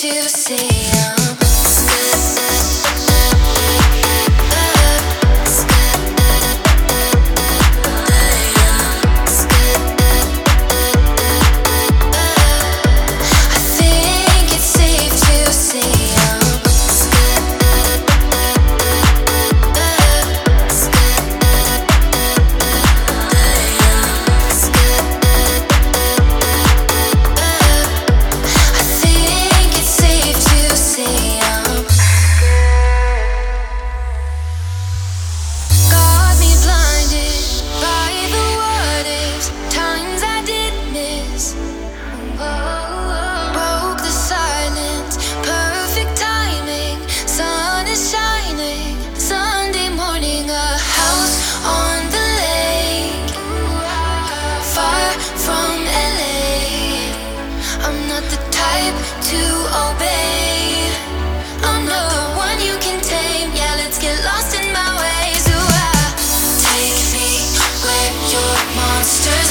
to see. your monsters.